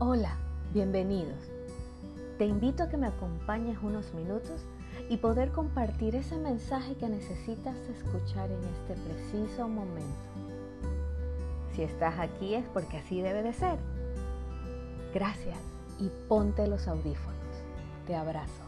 Hola, bienvenidos. Te invito a que me acompañes unos minutos y poder compartir ese mensaje que necesitas escuchar en este preciso momento. Si estás aquí es porque así debe de ser. Gracias y ponte los audífonos. Te abrazo.